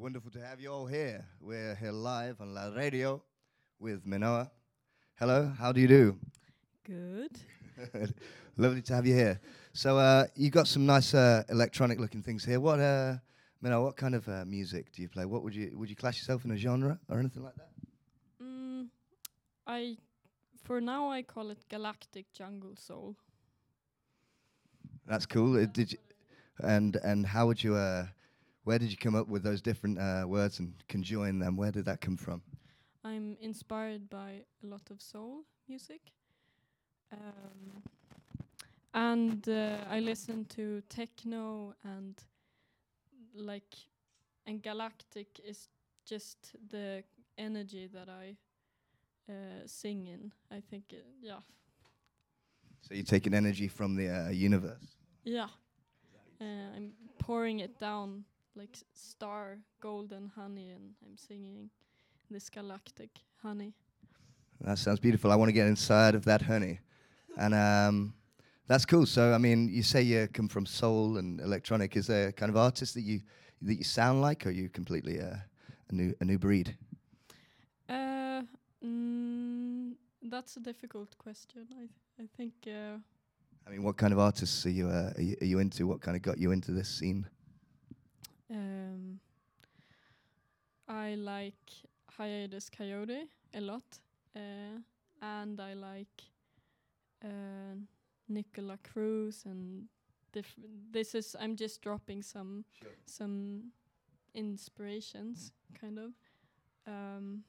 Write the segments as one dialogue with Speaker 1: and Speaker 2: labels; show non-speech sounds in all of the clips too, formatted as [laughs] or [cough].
Speaker 1: Wonderful to have you all here. We're here live on La Radio with Minoa. Hello, how do you do?
Speaker 2: Good. [laughs]
Speaker 1: Lovely to have you here. So uh, you got some nice uh, electronic looking things here. What uh, Minoa, what kind of uh, music do you play? What would you would you class yourself in a genre or anything like that?
Speaker 2: Mm, I, for now, I call it Galactic Jungle Soul.
Speaker 1: That's cool. Uh, did you, and and how would you? Where did you come up with those different uh, words and conjoin them? Where did that come from?
Speaker 2: I'm inspired by a lot of soul music. Um, and uh, I listen to techno and like and galactic is just the energy that I uh, sing in. I think uh, yeah.
Speaker 1: So you're taking energy from the uh, universe.
Speaker 2: Yeah. Uh, I'm pouring it down like star golden honey and I'm singing this galactic honey.
Speaker 1: That sounds beautiful. I want to get inside of that honey, and um, that's cool. So I mean, you say you come from soul and electronic. Is there a kind of artist that you that you sound like, or are you completely uh, a new a new breed?
Speaker 2: Uh, mm, that's a difficult question. I th- I think uh,
Speaker 1: I mean, what kind of artists are you, uh, are you are you into? What kind of got you into this scene?
Speaker 2: Um, I like Hiatus Kaiyote a lot, uh, and I like uh, Nicola Cruz and diff- this is I'm just dropping some some inspirations, kind of. Um,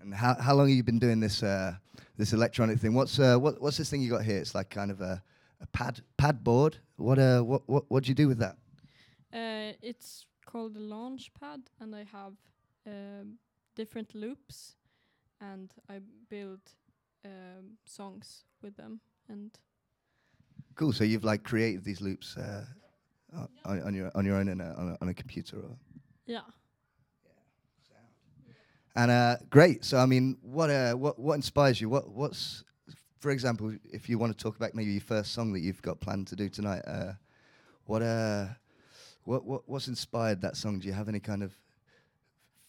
Speaker 1: And how how long have you been doing this uh, this electronic thing? What's uh, what what's this thing you got here? It's like kind of a, a pad pad board. What uh what what what do you do with that?
Speaker 2: Uh, it's called a launch pad, and I have um, different loops, and I build um, songs with them. And
Speaker 1: Cool. So you've like created these loops uh, on, on your on your own in a, on, a, on a computer or
Speaker 2: yeah,
Speaker 1: and uh, great. So I mean, what uh, what what inspires you? What what's for example, if you want to talk about maybe your first song that you've got planned to do tonight, uh, what uh, what what what's inspired that song? Do you have any kind of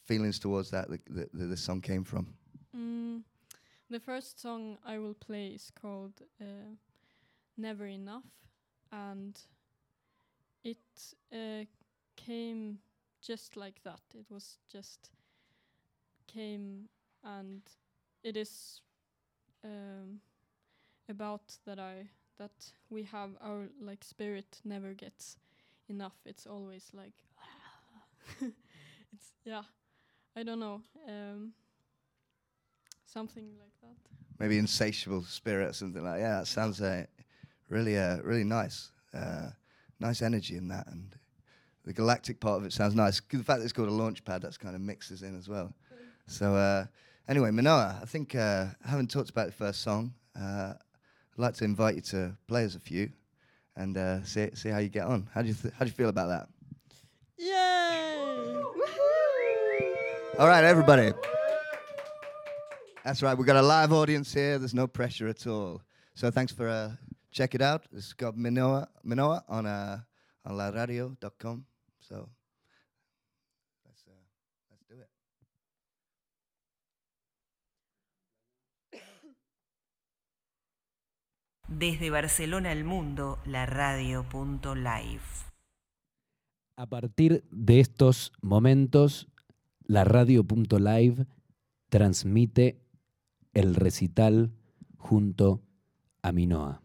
Speaker 1: feelings towards that that, that this song came from?
Speaker 2: mm, the first song I will play is called uh, "Never Enough," and it uh, came just like that. It was just came, and it is um, about that I that we have our like spirit never gets enough. It's always like [laughs] it's yeah. I don't know. Um, something like that.
Speaker 1: Maybe insatiable spirit something like yeah. That sounds uh, really uh, really nice. Uh, nice energy in that, and the galactic part of it sounds nice. The fact that it's called a launch pad, that's kind of mixes in as well. So uh, anyway, Minoa, I think uh, talked about the first song. Uh, I'd like to invite you to play us a few and uh, see see how you get on. How do you th- how do you feel about that?
Speaker 2: Yay!
Speaker 1: All right, everybody. That's right. We've got a live audience here. There's no pressure at all. So thanks for uh, check it out. It's got Minoa Minoa on uh, on laradio.com. So
Speaker 3: Desde Barcelona al mundo, la radio.live.
Speaker 4: A partir de estos momentos, la radio.live transmite el recital junto a Minoa.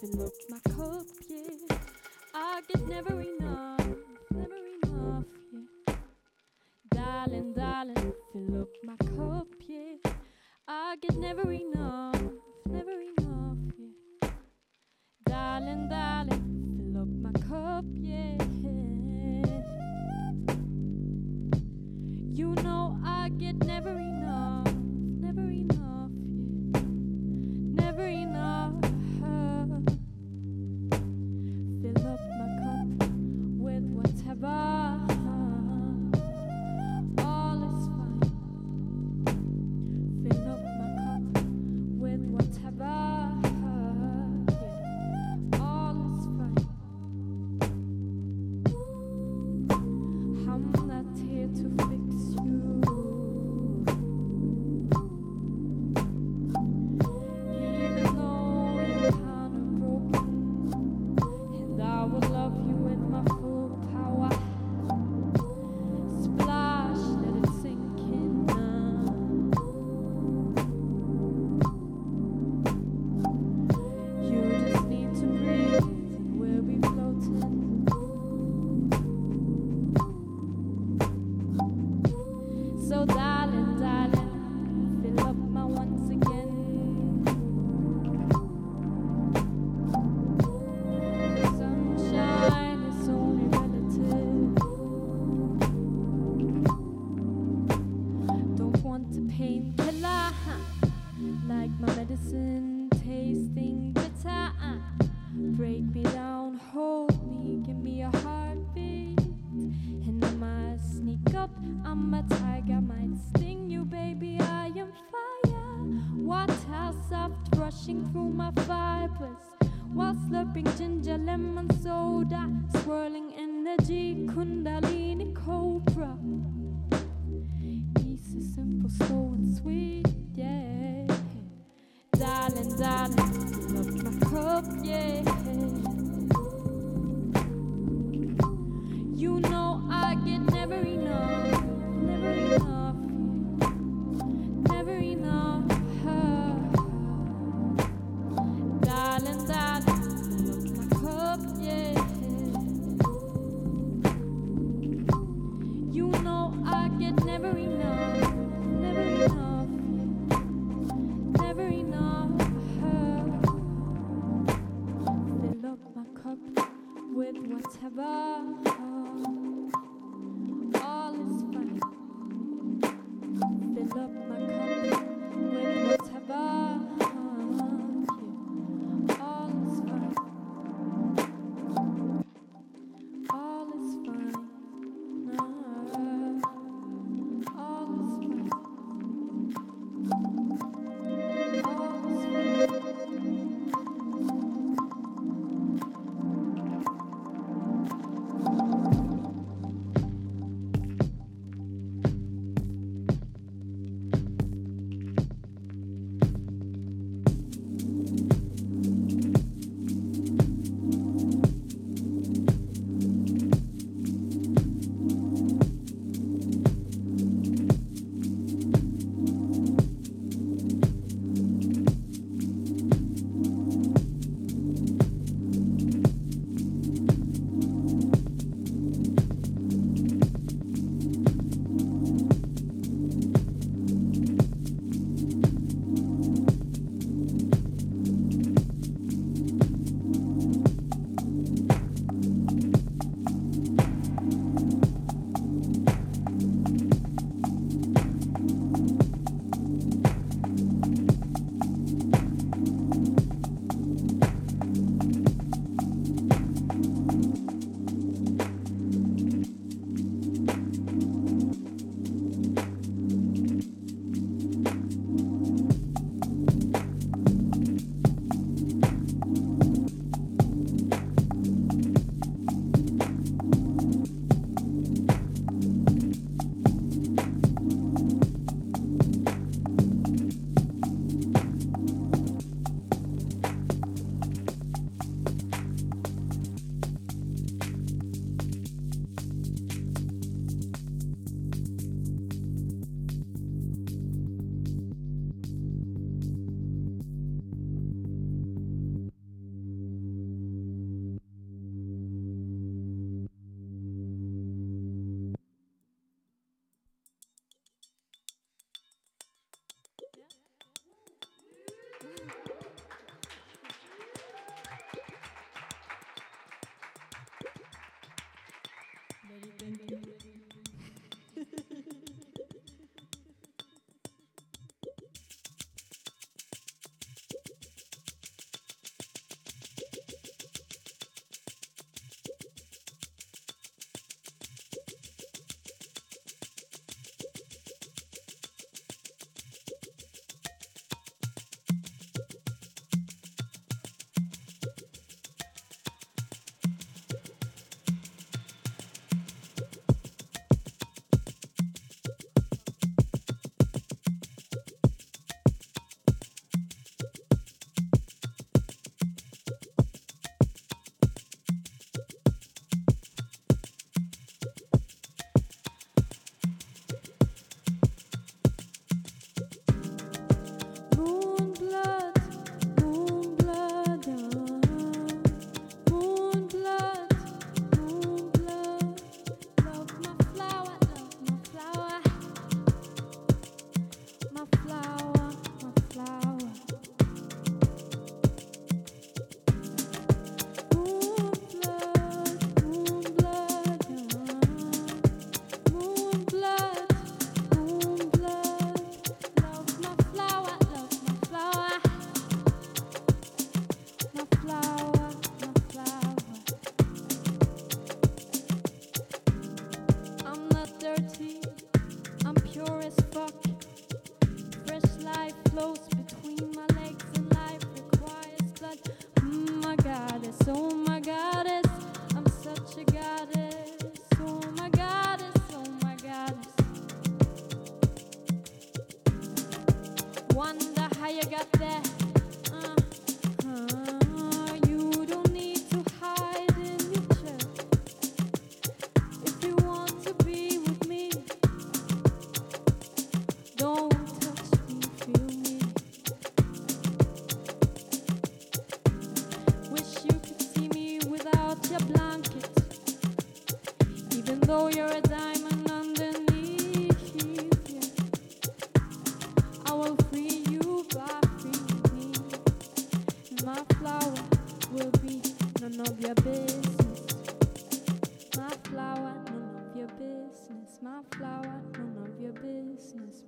Speaker 5: fill up my cup, yeah. I get never enough, never enough, yeah. Darling, darling, fill up my cup, yeah. I get never enough, never enough, yeah. Darling, darling.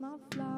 Speaker 5: my fly.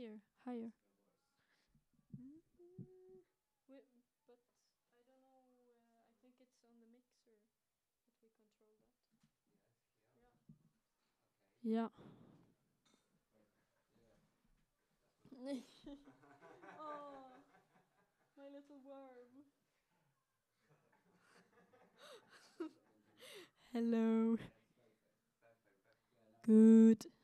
Speaker 5: higher, higher. Mm -hmm. we, but I don't know. Uh, I think it's on the mixer that we control that. Yeah. Okay. Yeah. [laughs] oh, my little worm. [laughs] Hello. [laughs] Good.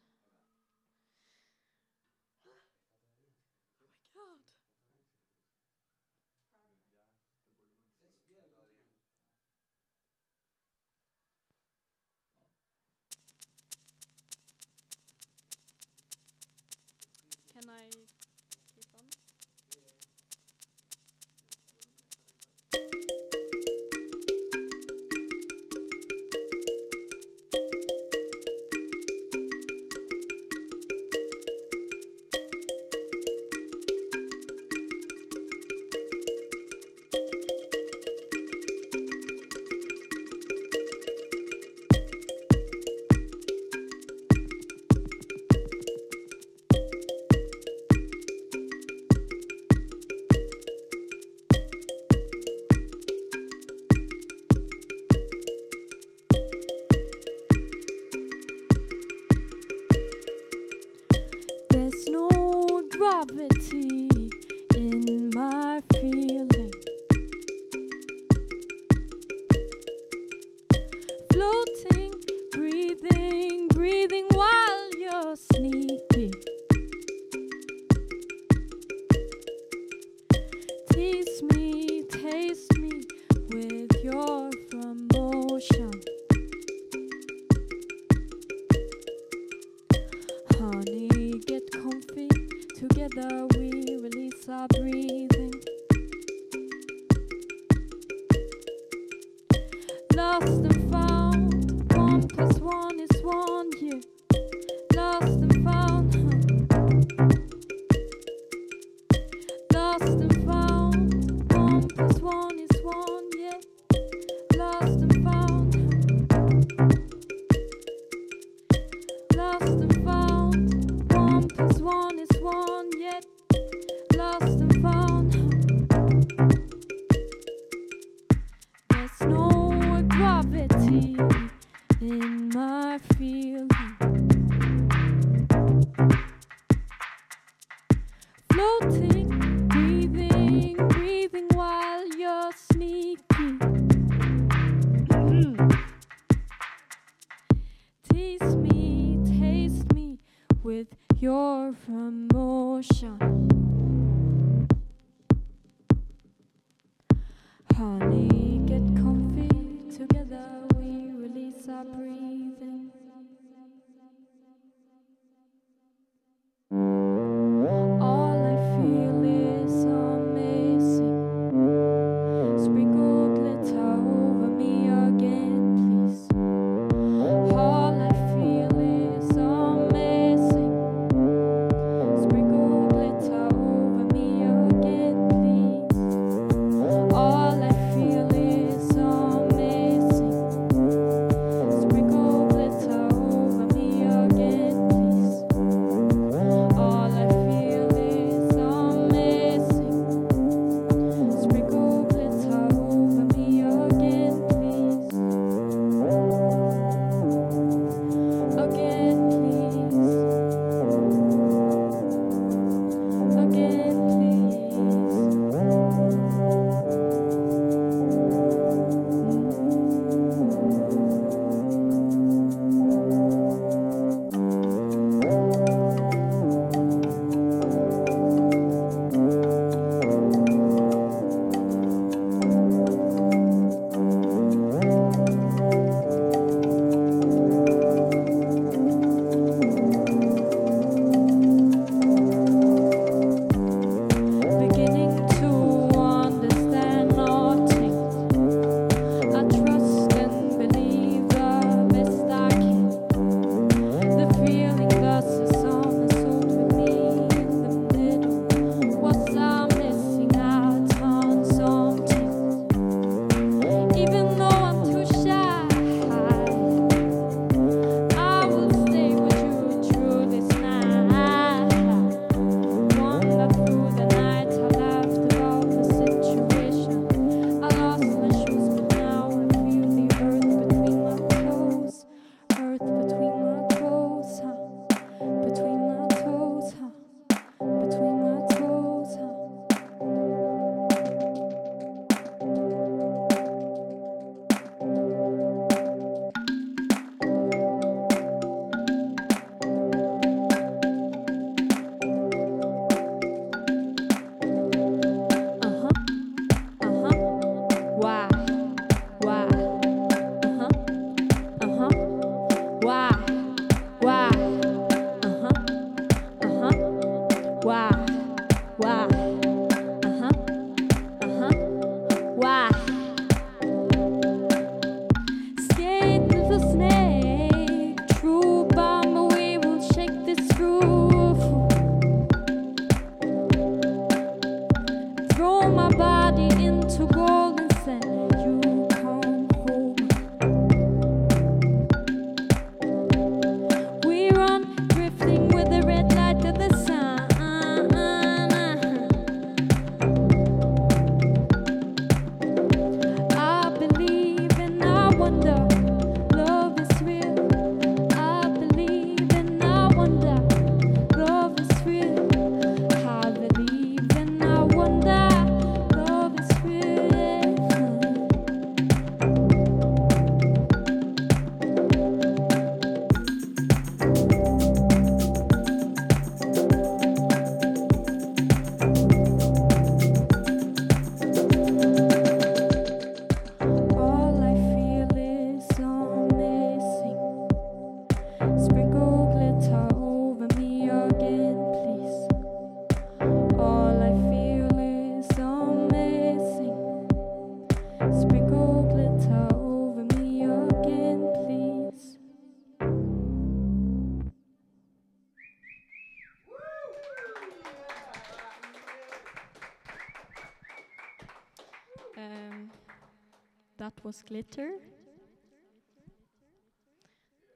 Speaker 5: Was glitter.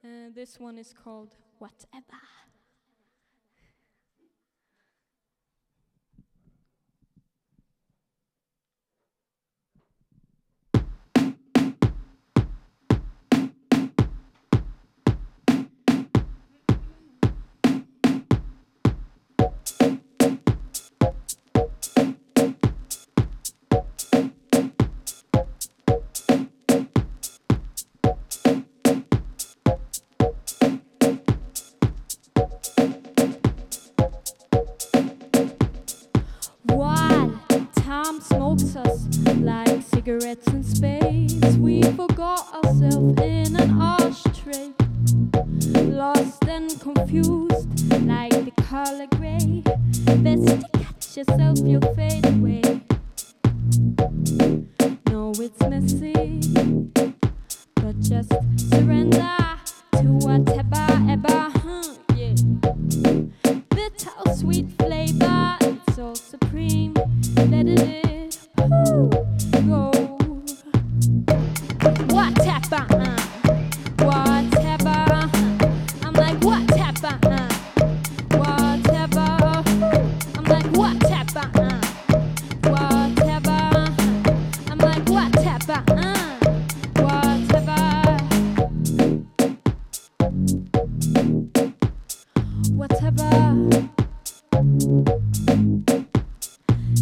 Speaker 5: Uh, this one is called Whatever. Smokes us like cigarettes in space.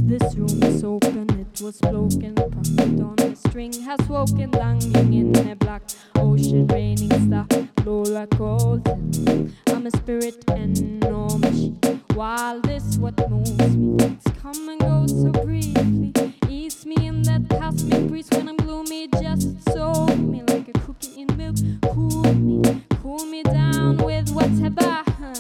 Speaker 5: This room is open, it was broken. Prophet on the string has woken, dangling in a black ocean, raining star, like gold. I'm a spirit and no machine. While this what moves me, it's come and goes so briefly. Ease me in that cosmic breeze when I'm gloomy. Just soak me like a cookie in milk. Cool me, cool me down with whatever. huh,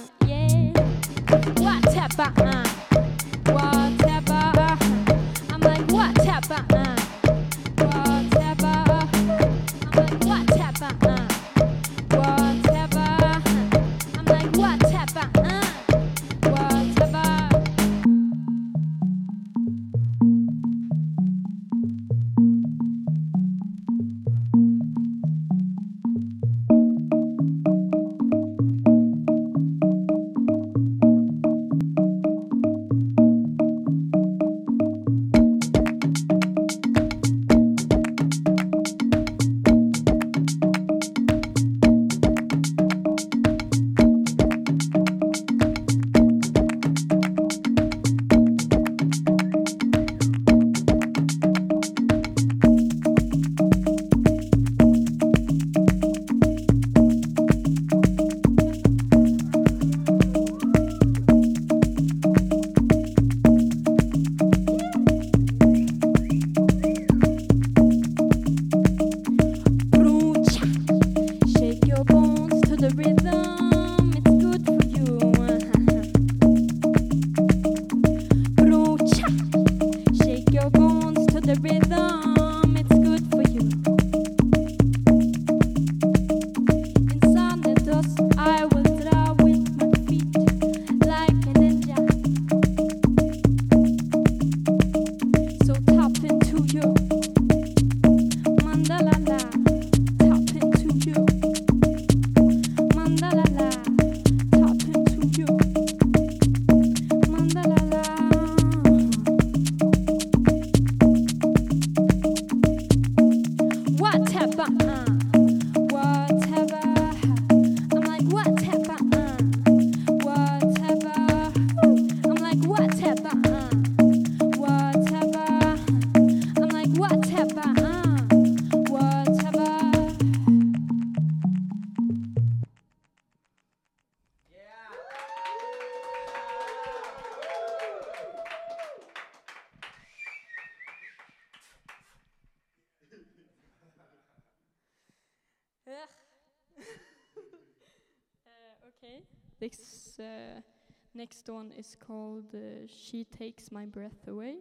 Speaker 5: next one is called uh, She Takes My Breath Away.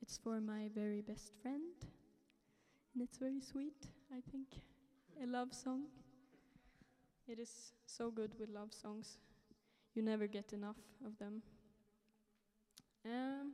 Speaker 5: It's for my very best friend. And it's very sweet, I think. A love song. It is so good with love songs. You never get enough of them. Um,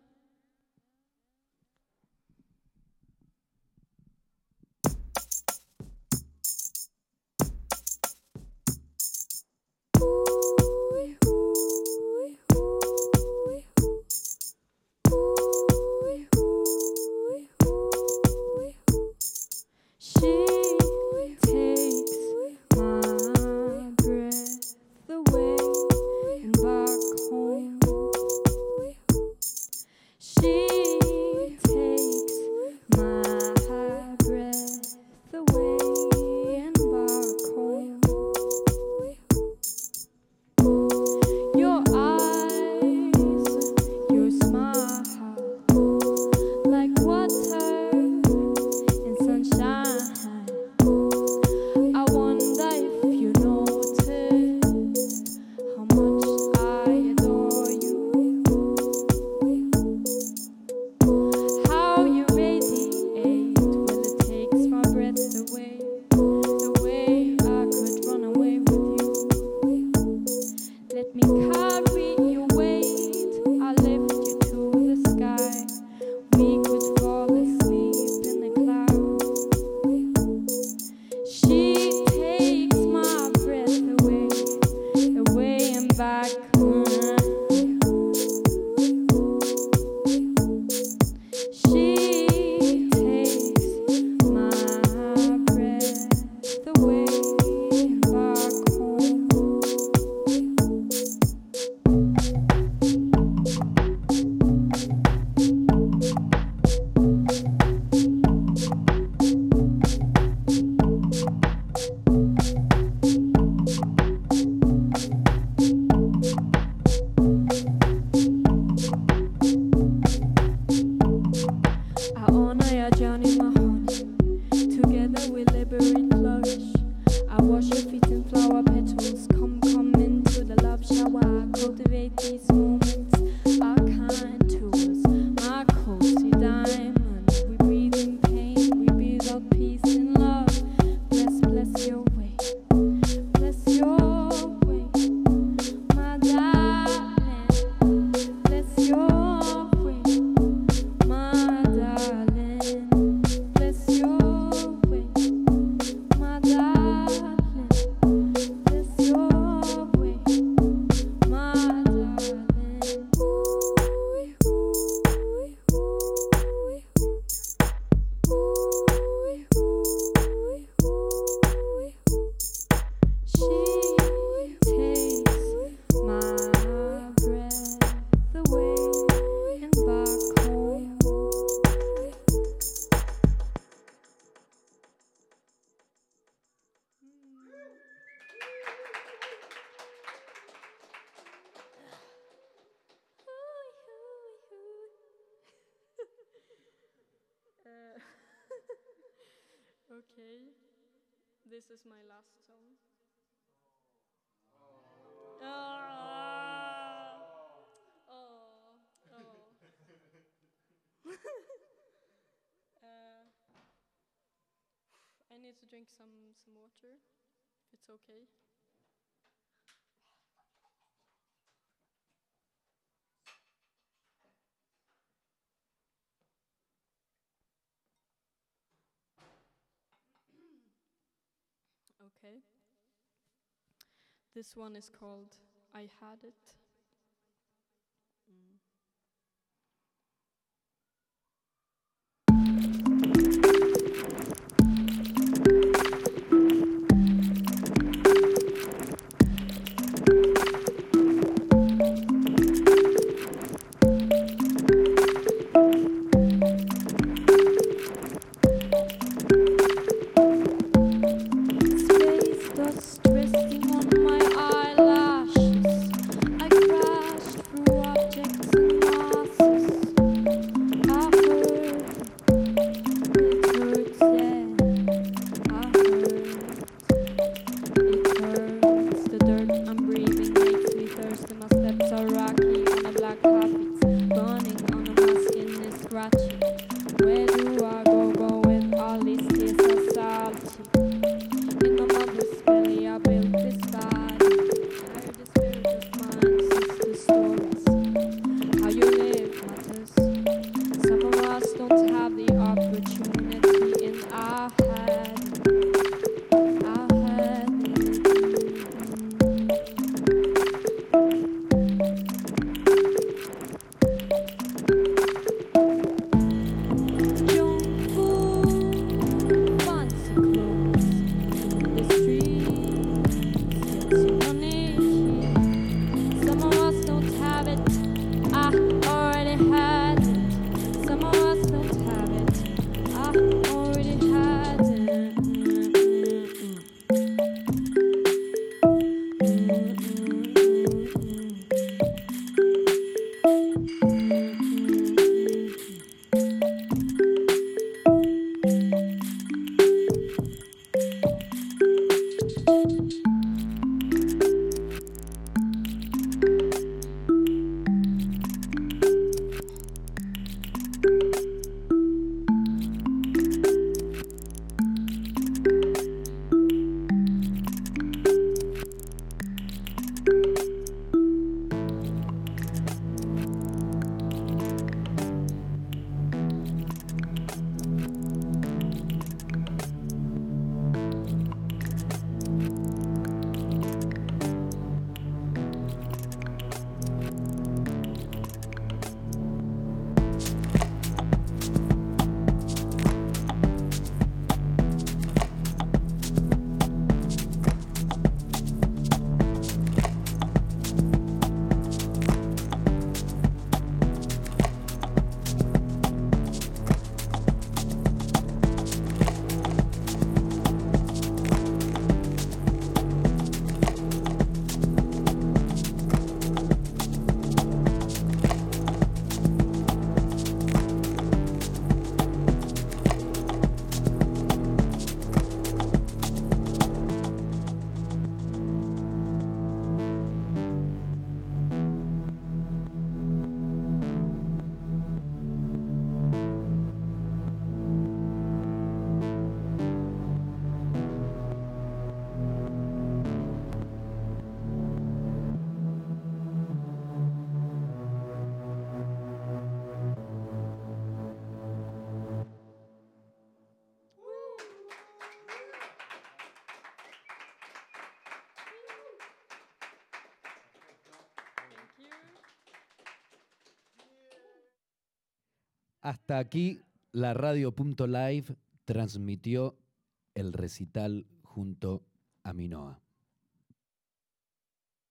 Speaker 2: This is my last song. Oh. Oh. Oh. oh. uh, I need to drink some some water. If it's okay. This one is called I Had It.
Speaker 4: Hasta aquí la radio.live transmitió el recital junto a Minoa.